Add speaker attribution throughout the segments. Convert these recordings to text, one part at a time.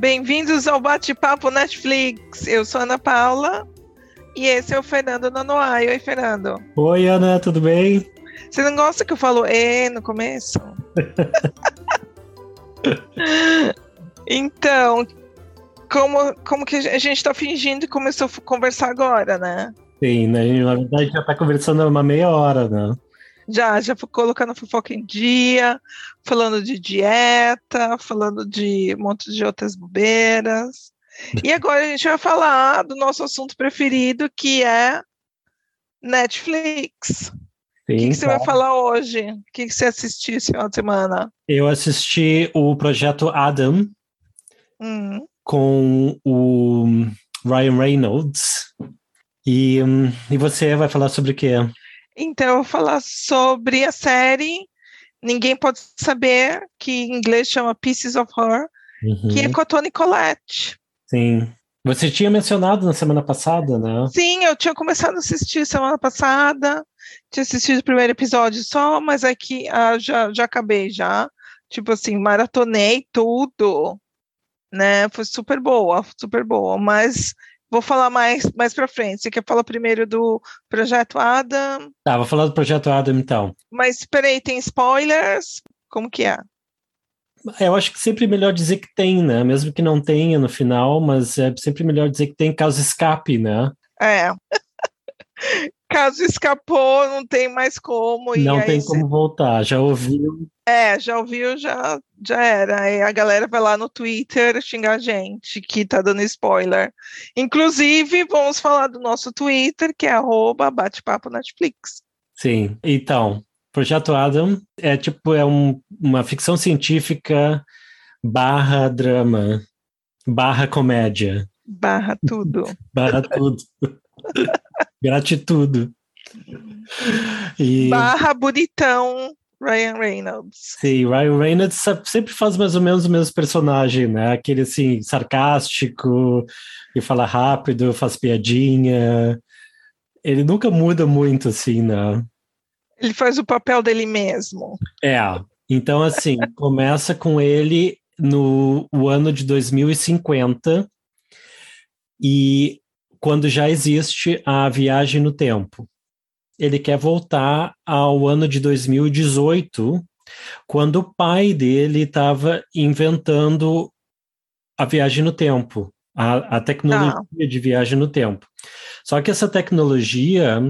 Speaker 1: Bem-vindos ao Bate-Papo Netflix. Eu sou Ana Paula e esse é o Fernando Nonoai. Oi, Fernando.
Speaker 2: Oi, Ana, tudo bem?
Speaker 1: Você não gosta que eu falo e no começo? então, como, como que a gente está fingindo que começou a conversar agora, né?
Speaker 2: Sim, né? na verdade já está conversando uma meia hora, né?
Speaker 1: Já, já colocando fofoca em dia, falando de dieta, falando de um monte de outras bobeiras. E agora a gente vai falar do nosso assunto preferido, que é Netflix. o que, que você vai falar hoje? O que, que você assistiu esse final de semana?
Speaker 2: Eu assisti o projeto Adam hum. com o Ryan Reynolds. E, hum, e você vai falar sobre o quê?
Speaker 1: Então, eu vou falar sobre a série Ninguém Pode Saber, que em inglês chama Pieces of Her, uhum. que é com a Toni Collette.
Speaker 2: Sim. Você tinha mencionado na semana passada, né?
Speaker 1: Sim, eu tinha começado a assistir semana passada, tinha assistido o primeiro episódio só, mas aqui é ah, já, já acabei já. Tipo assim, maratonei tudo, né? Foi super boa, super boa, mas Vou falar mais, mais para frente. Você quer falar primeiro do Projeto Adam?
Speaker 2: Tá, vou falar do Projeto Adam então.
Speaker 1: Mas peraí, tem spoilers? Como que é?
Speaker 2: Eu acho que sempre é melhor dizer que tem, né? Mesmo que não tenha no final, mas é sempre melhor dizer que tem caso escape, né?
Speaker 1: É. caso escapou, não tem mais como.
Speaker 2: Não tem como voltar, já ouviu.
Speaker 1: É, já ouviu, já, já era. Aí a galera vai lá no Twitter xingar a gente que tá dando spoiler. Inclusive, vamos falar do nosso Twitter, que é arroba bate-papo Netflix.
Speaker 2: Sim, então, Projeto Adam é tipo, é um, uma ficção científica barra drama, barra comédia.
Speaker 1: Barra tudo.
Speaker 2: barra tudo. Gratitude.
Speaker 1: E... Barra bonitão Ryan Reynolds.
Speaker 2: Sim, Ryan Reynolds sempre faz mais ou menos o mesmo personagem, né? Aquele assim, sarcástico, que fala rápido, faz piadinha. Ele nunca muda muito, assim, né?
Speaker 1: Ele faz o papel dele mesmo.
Speaker 2: É. Então, assim, começa com ele no o ano de 2050 e quando já existe a viagem no tempo. Ele quer voltar ao ano de 2018, quando o pai dele estava inventando a viagem no tempo, a, a tecnologia ah. de viagem no tempo. Só que essa tecnologia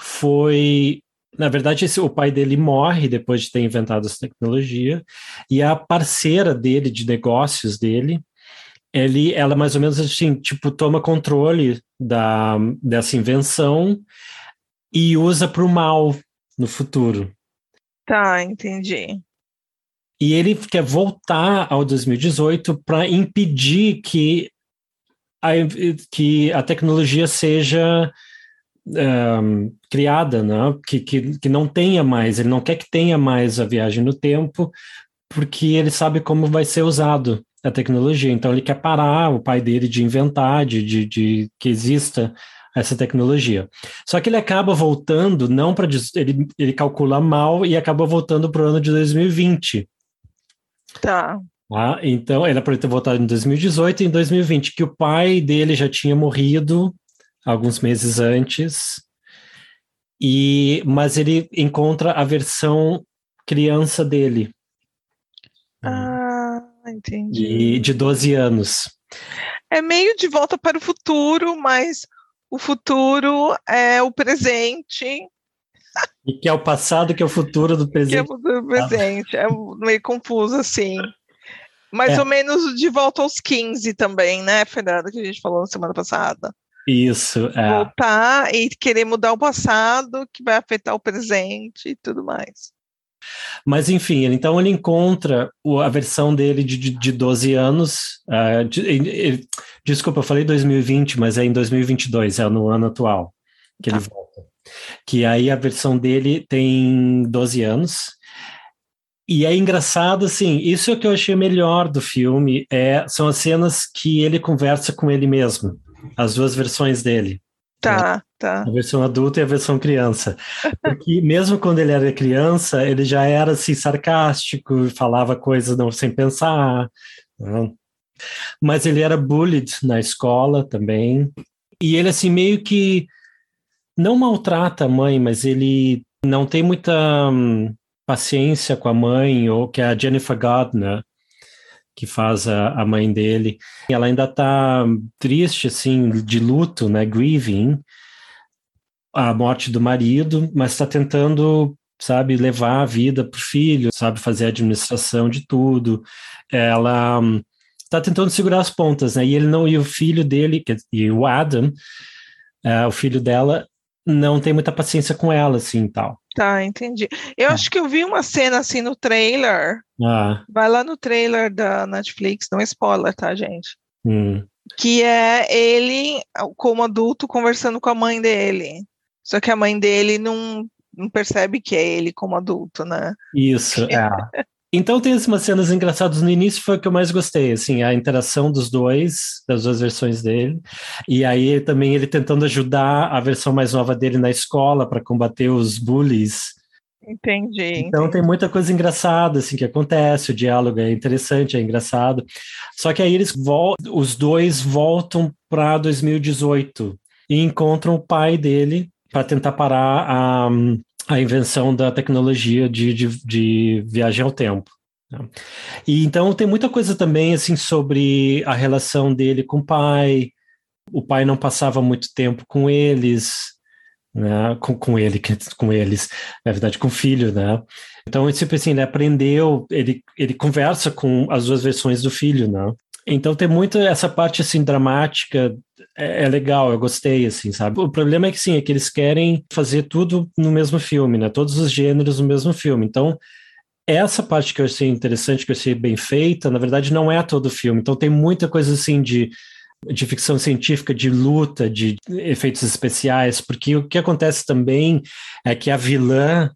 Speaker 2: foi. Na verdade, esse, o pai dele morre depois de ter inventado essa tecnologia, e a parceira dele, de negócios dele, ele, ela mais ou menos assim, tipo, toma controle da, dessa invenção e usa para o mal no futuro.
Speaker 1: Tá, entendi.
Speaker 2: E ele quer voltar ao 2018 para impedir que a, que a tecnologia seja um, criada, né? que, que, que não tenha mais, ele não quer que tenha mais a viagem no tempo, porque ele sabe como vai ser usado a tecnologia. Então ele quer parar o pai dele de inventar, de, de, de que exista essa tecnologia. Só que ele acaba voltando, não para ele, ele calcula mal e acaba voltando para o ano de 2020.
Speaker 1: Tá.
Speaker 2: Ah, então ele para ter voltado em 2018 e em 2020, que o pai dele já tinha morrido alguns meses antes. E mas ele encontra a versão criança dele.
Speaker 1: Entendi.
Speaker 2: De, de 12 anos.
Speaker 1: É meio de volta para o futuro, mas o futuro é o presente.
Speaker 2: E que é o passado, que é o futuro do presente. Que é o
Speaker 1: futuro do presente. É meio confuso, assim. Mais é. ou menos de volta aos 15 também, né, Fernanda, que a gente falou na semana passada.
Speaker 2: Isso, é.
Speaker 1: Voltar e querer mudar o passado, que vai afetar o presente e tudo mais.
Speaker 2: Mas, enfim, então ele encontra a versão dele de, de, de 12 anos. Uh, de, ele, desculpa, eu falei 2020, mas é em 2022, é no ano atual que ele ah. volta. Que aí a versão dele tem 12 anos. E é engraçado, assim, isso é o que eu achei melhor do filme, é, são as cenas que ele conversa com ele mesmo, as duas versões dele.
Speaker 1: Tá, né? Tá.
Speaker 2: A versão adulta e a versão criança. Porque mesmo quando ele era criança, ele já era assim sarcástico, falava coisas não sem pensar. Mas ele era bullied na escola também. E ele, assim, meio que não maltrata a mãe, mas ele não tem muita hum, paciência com a mãe, ou que é a Jennifer Gardner, que faz a, a mãe dele. Ela ainda está triste, assim, de luto, né, grieving, a morte do marido, mas está tentando, sabe, levar a vida para o filho, sabe, fazer a administração de tudo. Ela está hum, tentando segurar as pontas, né? E ele não, e o filho dele, e o Adam, é, o filho dela, não tem muita paciência com ela, assim, tal.
Speaker 1: Tá, entendi. Eu é. acho que eu vi uma cena assim no trailer. Ah. Vai lá no trailer da Netflix, não é spoiler, tá, gente? Hum. Que é ele, como adulto, conversando com a mãe dele. Só que a mãe dele não, não percebe que é ele como adulto, né?
Speaker 2: Isso, é. Então tem umas cenas engraçadas no início, foi o que eu mais gostei, assim, a interação dos dois, das duas versões dele, e aí também ele tentando ajudar a versão mais nova dele na escola para combater os bullies.
Speaker 1: Entendi.
Speaker 2: Então
Speaker 1: entendi.
Speaker 2: tem muita coisa engraçada assim que acontece, o diálogo é interessante, é engraçado. Só que aí eles os dois voltam para 2018 e encontram o pai dele para tentar parar a a invenção da tecnologia de, de, de viagem ao tempo. Né? E então tem muita coisa também assim sobre a relação dele com o pai. O pai não passava muito tempo com eles, né? com, com ele, com eles, na verdade, com o filho, né? Então, tipo assim, ele aprendeu, ele, ele conversa com as duas versões do filho, né? Então tem muito essa parte assim dramática, é, é, legal, eu gostei assim, sabe? O problema é que sim, é que eles querem fazer tudo no mesmo filme, né? Todos os gêneros no mesmo filme. Então essa parte que eu achei interessante, que eu achei bem feita, na verdade não é todo o filme. Então tem muita coisa assim de de ficção científica, de luta, de efeitos especiais, porque o que acontece também é que a vilã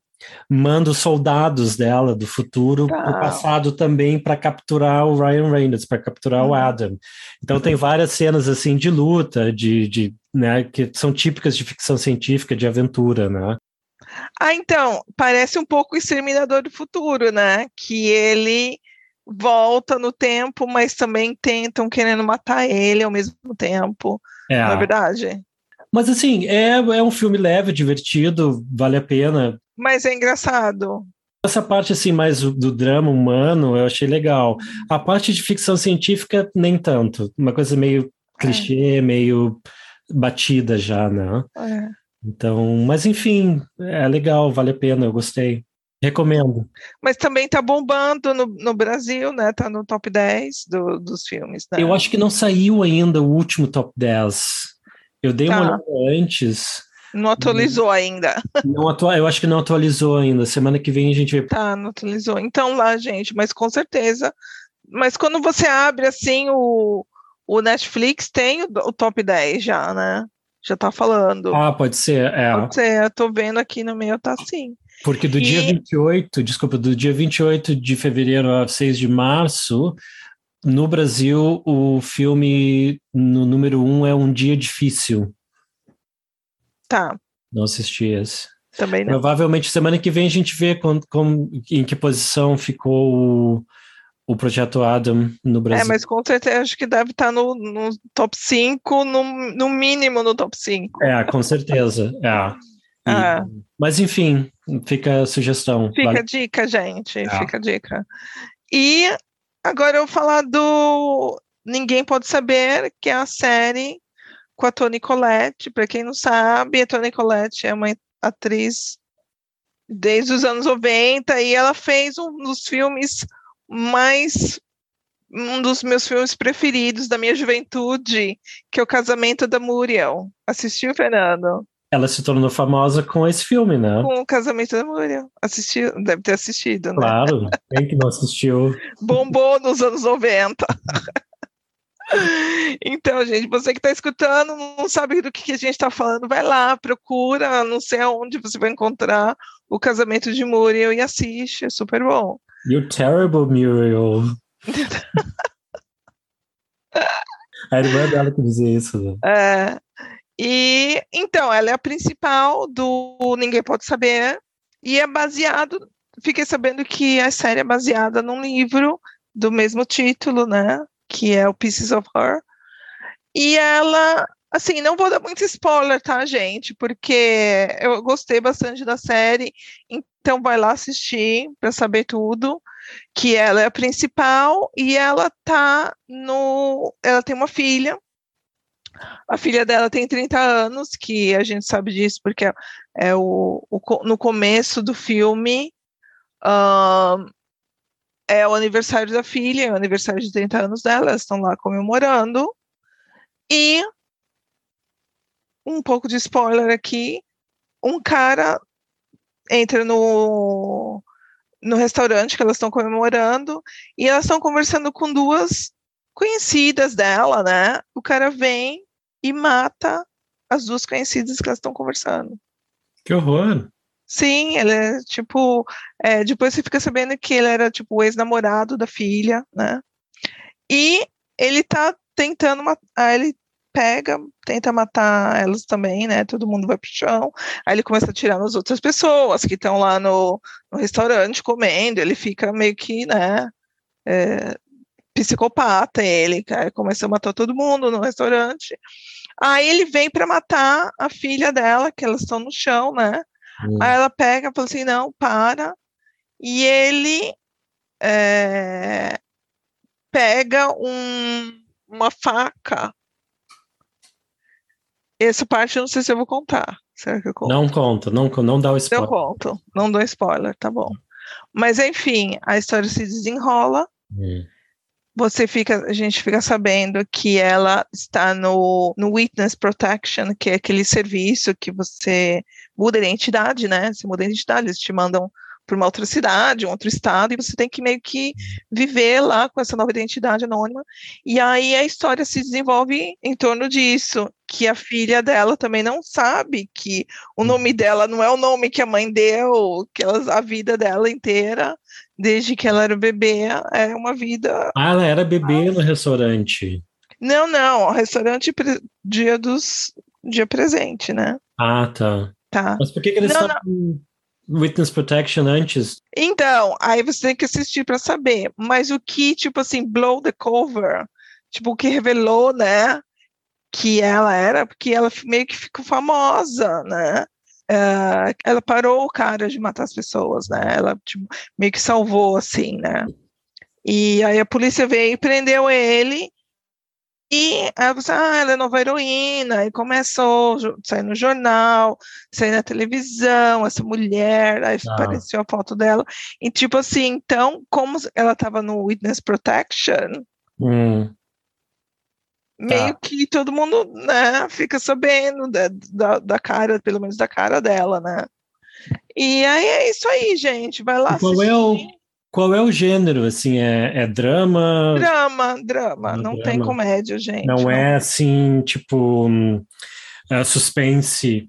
Speaker 2: manda os soldados dela do futuro para o passado também para capturar o Ryan Reynolds, para capturar uhum. o Adam. Então tem várias cenas assim de luta, de, de né, que são típicas de ficção científica, de aventura, né?
Speaker 1: Ah, então, parece um pouco o Exterminador do Futuro, né? Que ele volta no tempo, mas também tentam querendo matar ele ao mesmo tempo. É, não é verdade?
Speaker 2: Mas assim, é, é um filme leve, divertido, vale a pena
Speaker 1: mas é engraçado.
Speaker 2: Essa parte assim mais do drama humano eu achei legal. A parte de ficção científica nem tanto, uma coisa meio clichê, é. meio batida já, né? É. Então, mas enfim, é legal, vale a pena, eu gostei. Recomendo.
Speaker 1: Mas também tá bombando no, no Brasil, né? Tá no top 10 do, dos filmes. Né?
Speaker 2: Eu acho que não saiu ainda o último top 10. Eu dei tá. uma olhada antes.
Speaker 1: Não atualizou ainda.
Speaker 2: Não atua, eu acho que não atualizou ainda. Semana que vem a gente vai.
Speaker 1: Tá, não atualizou. Então lá, gente, mas com certeza. Mas quando você abre assim o, o Netflix, tem o, o top 10 já, né? Já tá falando.
Speaker 2: Ah, pode ser, é.
Speaker 1: Pode ser, eu tô vendo aqui no meio, tá assim.
Speaker 2: Porque do e... dia 28, desculpa, do dia 28 de fevereiro a 6 de março, no Brasil, o filme no número 1 um é Um Dia Difícil.
Speaker 1: Tá.
Speaker 2: Não assisti esse.
Speaker 1: Também não.
Speaker 2: Provavelmente semana que vem a gente vê com, com, em que posição ficou o, o projeto Adam no é, Brasil.
Speaker 1: É, mas com certeza acho que deve estar no, no top 5, no, no mínimo no top 5.
Speaker 2: É, com certeza. É. E, ah. Mas enfim, fica a sugestão.
Speaker 1: Fica a dica, gente. É. Fica a dica. E agora eu vou falar do Ninguém Pode Saber, que é a série com a Toni Collette. Para quem não sabe, a Toni Collette é uma atriz desde os anos 90 e ela fez um dos filmes mais um dos meus filmes preferidos da minha juventude, que é o Casamento da Muriel. Assistiu, Fernando?
Speaker 2: Ela se tornou famosa com esse filme, né?
Speaker 1: Com o Casamento da Muriel. Assistiu, deve ter assistido, né?
Speaker 2: Claro, quem que não assistiu?
Speaker 1: Bombou nos anos 90. Então, gente, você que está escutando, não sabe do que, que a gente está falando, vai lá, procura, não sei aonde você vai encontrar o casamento de Muriel e assiste, é super bom.
Speaker 2: You're terrible, Muriel. a irmã dela que dizia isso. Né?
Speaker 1: É, e então, ela é a principal do Ninguém Pode Saber, e é baseado. Fiquei sabendo que a série é baseada num livro do mesmo título, né? que é o Pieces of Her. E ela, assim, não vou dar muito spoiler, tá, gente? Porque eu gostei bastante da série, então vai lá assistir para saber tudo. Que ela é a principal e ela tá no. Ela tem uma filha. A filha dela tem 30 anos, que a gente sabe disso, porque é, o, o no começo do filme. Um, é o aniversário da filha, é o aniversário de 30 anos dela, elas estão lá comemorando. E um pouco de spoiler aqui, um cara entra no, no restaurante que elas estão comemorando e elas estão conversando com duas conhecidas dela, né? O cara vem e mata as duas conhecidas que elas estão conversando.
Speaker 2: Que horror!
Speaker 1: Sim, ele é tipo. É, depois você fica sabendo que ele era tipo o ex-namorado da filha, né? E ele tá tentando matar. Ele pega, tenta matar elas também, né? Todo mundo vai pro chão. Aí ele começa a atirar nas outras pessoas que estão lá no, no, restaurante comendo. Ele fica meio que, né? É, psicopata, ele começa a matar todo mundo no restaurante. Aí ele vem para matar a filha dela, que elas estão no chão, né? Hum. Aí ela pega e fala assim: não, para. E ele é, pega um, uma faca. Essa parte eu não sei se eu vou contar. Será que eu conto?
Speaker 2: Não conta, não, não dá o spoiler.
Speaker 1: Eu conto, não dou spoiler, tá bom. Mas enfim, a história se desenrola. Hum você fica, a gente fica sabendo que ela está no, no Witness Protection, que é aquele serviço que você muda a identidade, né? Você muda a identidade, eles te mandam para uma outra cidade, um outro estado, e você tem que meio que viver lá com essa nova identidade anônima. E aí a história se desenvolve em torno disso, que a filha dela também não sabe que o nome dela não é o nome que a mãe deu, que ela, a vida dela inteira, desde que ela era bebê, é uma vida.
Speaker 2: Ah, ela era bebê no restaurante.
Speaker 1: Não, não, restaurante dia dos dia presente, né?
Speaker 2: Ah, tá.
Speaker 1: Tá.
Speaker 2: Mas por que, que eles não, estavam Witness Protection antes?
Speaker 1: Então, aí você tem que assistir para saber. Mas o que, tipo assim, blow the cover, tipo, o que revelou, né, que ela era, porque ela meio que ficou famosa, né? Uh, ela parou o cara de matar as pessoas, né? Ela tipo, meio que salvou, assim, né? E aí a polícia veio e prendeu ele e aí você, ah, ela é nova heroína, e começou sair no jornal, sair na televisão, essa mulher, aí ah. apareceu a foto dela. E tipo assim, então, como ela estava no Witness Protection,
Speaker 2: hum.
Speaker 1: meio tá. que todo mundo, né, fica sabendo da, da, da, cara, pelo menos da cara dela, né? E aí é isso aí, gente, vai lá
Speaker 2: Qual é o qual é o gênero? Assim, é, é drama?
Speaker 1: Drama, drama. não drama. tem comédia, gente.
Speaker 2: Não, não, é assim, tipo, uh, suspense.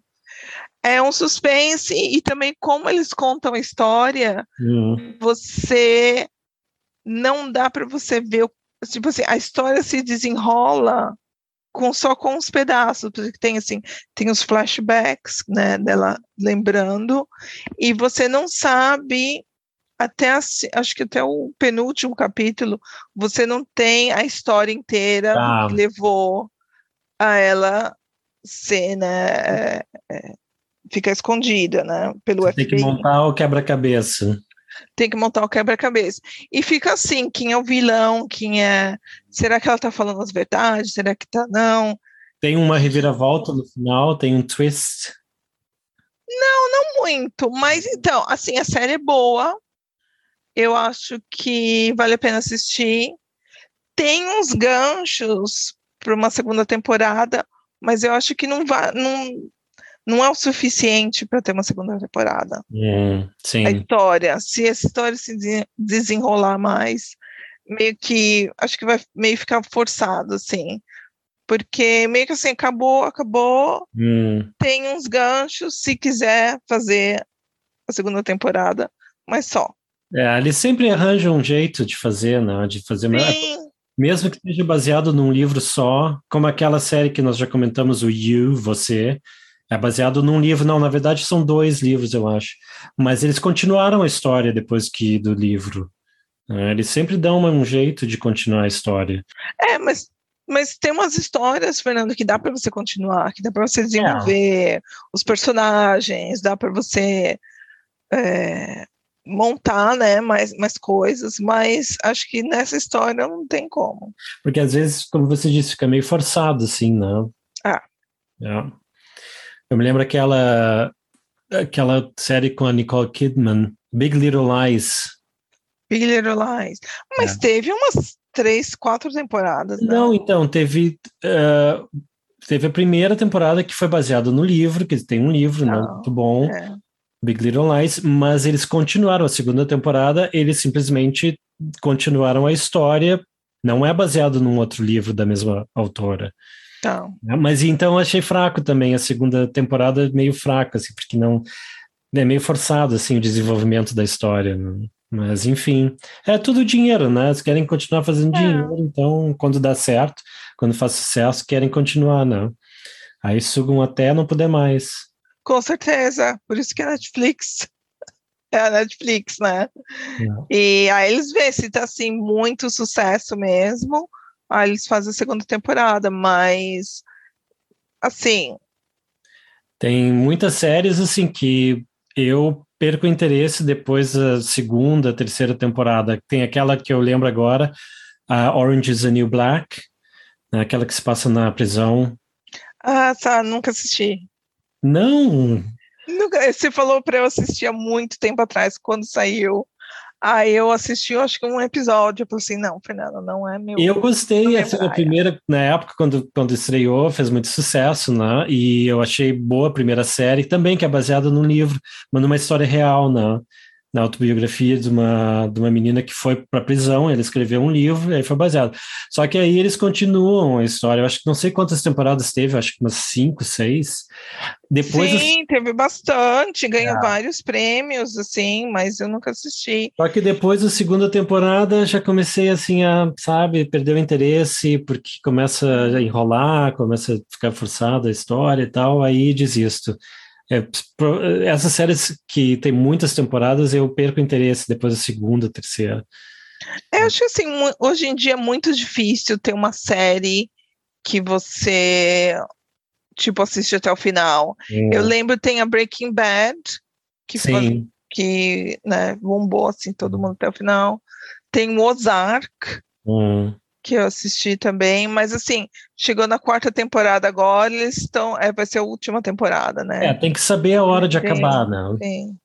Speaker 1: É um suspense e também como eles contam a história, hum. você não dá para você ver, tipo assim, a história se desenrola com só com os pedaços, porque tem assim, tem os flashbacks, né, dela lembrando, e você não sabe até acho que até o penúltimo capítulo você não tem a história inteira ah. que levou a ela ser, né, é, é, ficar escondida, né, pelo
Speaker 2: você FBI. Tem que montar o quebra-cabeça.
Speaker 1: Tem que montar o quebra-cabeça. E fica assim, quem é o vilão, quem é... Será que ela tá falando as verdades? Será que tá não?
Speaker 2: Tem uma reviravolta no final, tem um twist.
Speaker 1: Não, não muito, mas então, assim, a série é boa, eu acho que vale a pena assistir. Tem uns ganchos para uma segunda temporada, mas eu acho que não vai, não, não é o suficiente para ter uma segunda temporada.
Speaker 2: Hum,
Speaker 1: a história, se essa história se desenrolar mais, meio que acho que vai meio ficar forçado, assim. Porque meio que assim, acabou, acabou.
Speaker 2: Hum.
Speaker 1: Tem uns ganchos, se quiser fazer a segunda temporada, mas só.
Speaker 2: É, eles sempre arranjam um jeito de fazer, né? De fazer mesmo que seja baseado num livro só, como aquela série que nós já comentamos, o You, Você, é baseado num livro, não, na verdade são dois livros, eu acho. Mas eles continuaram a história depois que do livro. Né? Eles sempre dão um jeito de continuar a história.
Speaker 1: É, mas, mas tem umas histórias, Fernando, que dá para você continuar, que dá para você desenvolver é. os personagens, dá para você é, montar, né, mais, mais coisas, mas acho que nessa história não tem como.
Speaker 2: Porque às vezes, como você disse, fica meio forçado, assim, né?
Speaker 1: Ah.
Speaker 2: É. Eu me lembro aquela aquela série com a Nicole Kidman, Big Little Lies.
Speaker 1: Big Little Lies. Mas é. teve umas três, quatro temporadas.
Speaker 2: Não, né? não então, teve. Uh, teve a primeira temporada que foi baseada no livro, que tem um livro, não, não muito bom. É. Big Little Lies, mas eles continuaram a segunda temporada, eles simplesmente continuaram a história, não é baseado num outro livro da mesma autora.
Speaker 1: Então.
Speaker 2: Mas então achei fraco também a segunda temporada, meio fraca, assim, porque não é meio forçado assim o desenvolvimento da história. Né? Mas enfim, é tudo dinheiro, né? Eles querem continuar fazendo é. dinheiro, então quando dá certo, quando faz sucesso, querem continuar, né? Aí sugam até não poder mais.
Speaker 1: Com certeza, por isso que é Netflix. É a Netflix, né? É. E aí eles vê se tá assim muito sucesso mesmo Aí eles fazem a segunda temporada, mas assim.
Speaker 2: Tem muitas séries assim que eu perco interesse depois da segunda, terceira temporada. Tem aquela que eu lembro agora, a Orange is the New Black, né, aquela que se passa na prisão.
Speaker 1: Ah, tá, nunca assisti.
Speaker 2: Não.
Speaker 1: Nunca, você falou para eu assistir há muito tempo atrás, quando saiu. Aí eu assisti, acho que um episódio, eu falei assim, não, Fernanda, não é meu.
Speaker 2: Eu gostei, essa é a primeira, na época, quando, quando estreou, fez muito sucesso, né? E eu achei boa a primeira série, também que é baseada num livro, mas numa história real, né? Na autobiografia de uma, de uma menina que foi para a prisão, ele escreveu um livro e aí foi baseado. Só que aí eles continuam a história, eu acho que não sei quantas temporadas teve, acho que umas cinco, seis. Depois
Speaker 1: Sim, teve bastante, ganhou é. vários prêmios, assim, mas eu nunca assisti.
Speaker 2: Só que depois da segunda temporada já comecei assim a, sabe, perder o interesse, porque começa a enrolar, começa a ficar forçada a história e tal, aí desisto. É, essas séries que tem muitas temporadas, eu perco interesse depois da segunda, terceira.
Speaker 1: É, eu acho assim, hoje em dia é muito difícil ter uma série que você tipo assiste até o final. Hum. Eu lembro tem a Breaking Bad que foi, que né, bombou assim todo mundo até o final. Tem o Ozark.
Speaker 2: Hum
Speaker 1: que eu assisti também, mas assim, chegou na quarta temporada agora, eles estão, é, vai ser a última temporada, né?
Speaker 2: É, tem que saber a hora de tem, acabar, né?
Speaker 1: Tem,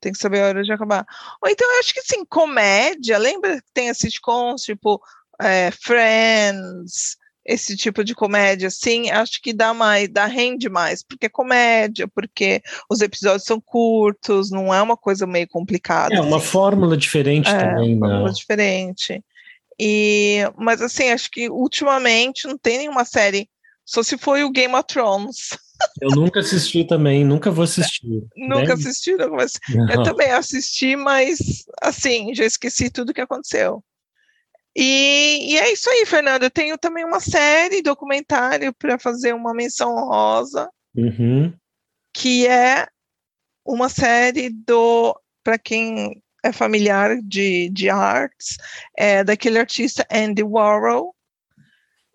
Speaker 1: tem que saber a hora de acabar. Ou então, eu acho que assim, comédia, lembra que tem as sitcoms, tipo é, Friends, esse tipo de comédia, assim, acho que dá mais, dá rende mais, porque é comédia, porque os episódios são curtos, não é uma coisa meio complicada.
Speaker 2: É uma assim. fórmula diferente é, também,
Speaker 1: uma né? Fórmula diferente. E, mas assim, acho que ultimamente não tem nenhuma série, só se foi o Game of Thrones.
Speaker 2: Eu nunca assisti também, nunca vou assistir.
Speaker 1: nunca assisti, nunca vou assistir. Eu também assisti, mas assim, já esqueci tudo que aconteceu. E, e, é isso aí, Fernando. Eu tenho também uma série documentário para fazer uma menção honrosa,
Speaker 2: uhum.
Speaker 1: que é uma série do para quem é familiar de, de artes, é daquele artista Andy Warhol,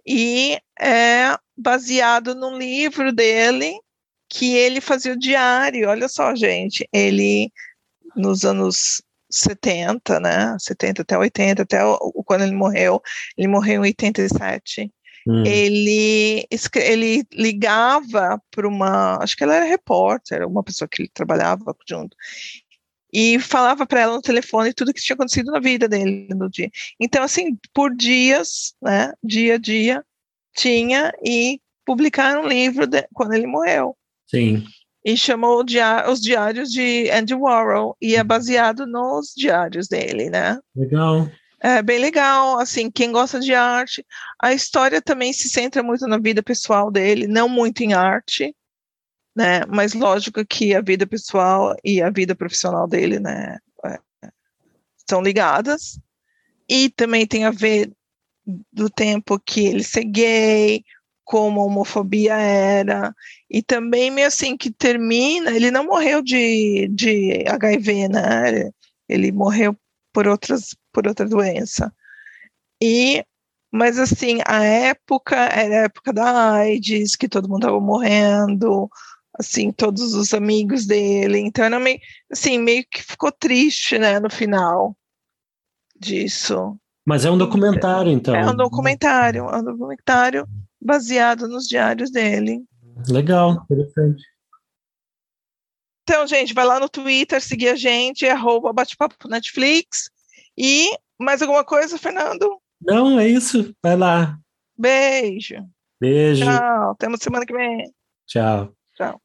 Speaker 1: e é baseado num livro dele que ele fazia o diário. Olha só, gente, ele nos anos 70, né? 70 até 80, até o, quando ele morreu, ele morreu em 87. Hum. Ele, ele ligava para uma, acho que ela era repórter, uma pessoa que ele trabalhava junto, e falava para ela no telefone tudo que tinha acontecido na vida dele no dia. Então, assim, por dias, né, dia a dia, tinha e publicaram um livro de, quando ele morreu.
Speaker 2: Sim.
Speaker 1: E chamou dia, os diários de Andy Warhol e é baseado nos diários dele, né?
Speaker 2: Legal.
Speaker 1: É bem legal, assim, quem gosta de arte. A história também se centra muito na vida pessoal dele, não muito em arte, né? Mas lógico que a vida pessoal e a vida profissional dele, né, é, são ligadas. E também tem a ver do tempo que ele ser gay, como a homofobia era, e também meio assim que termina, ele não morreu de, de HIV, né? Ele morreu por outras por outra doença. E mas assim, a época era a época da AIDS, que todo mundo estava morrendo, assim, todos os amigos dele. Então era meio, assim, meio que ficou triste, né, no final disso.
Speaker 2: Mas é um documentário, então.
Speaker 1: É um documentário, é um documentário baseado nos diários dele.
Speaker 2: Legal, interessante.
Speaker 1: Então, gente, vai lá no Twitter, seguir a gente, arroba bate-papo Netflix. E mais alguma coisa, Fernando?
Speaker 2: Não, é isso. Vai lá.
Speaker 1: Beijo.
Speaker 2: Beijo.
Speaker 1: Tchau. Até semana que vem.
Speaker 2: Tchau.
Speaker 1: Tchau.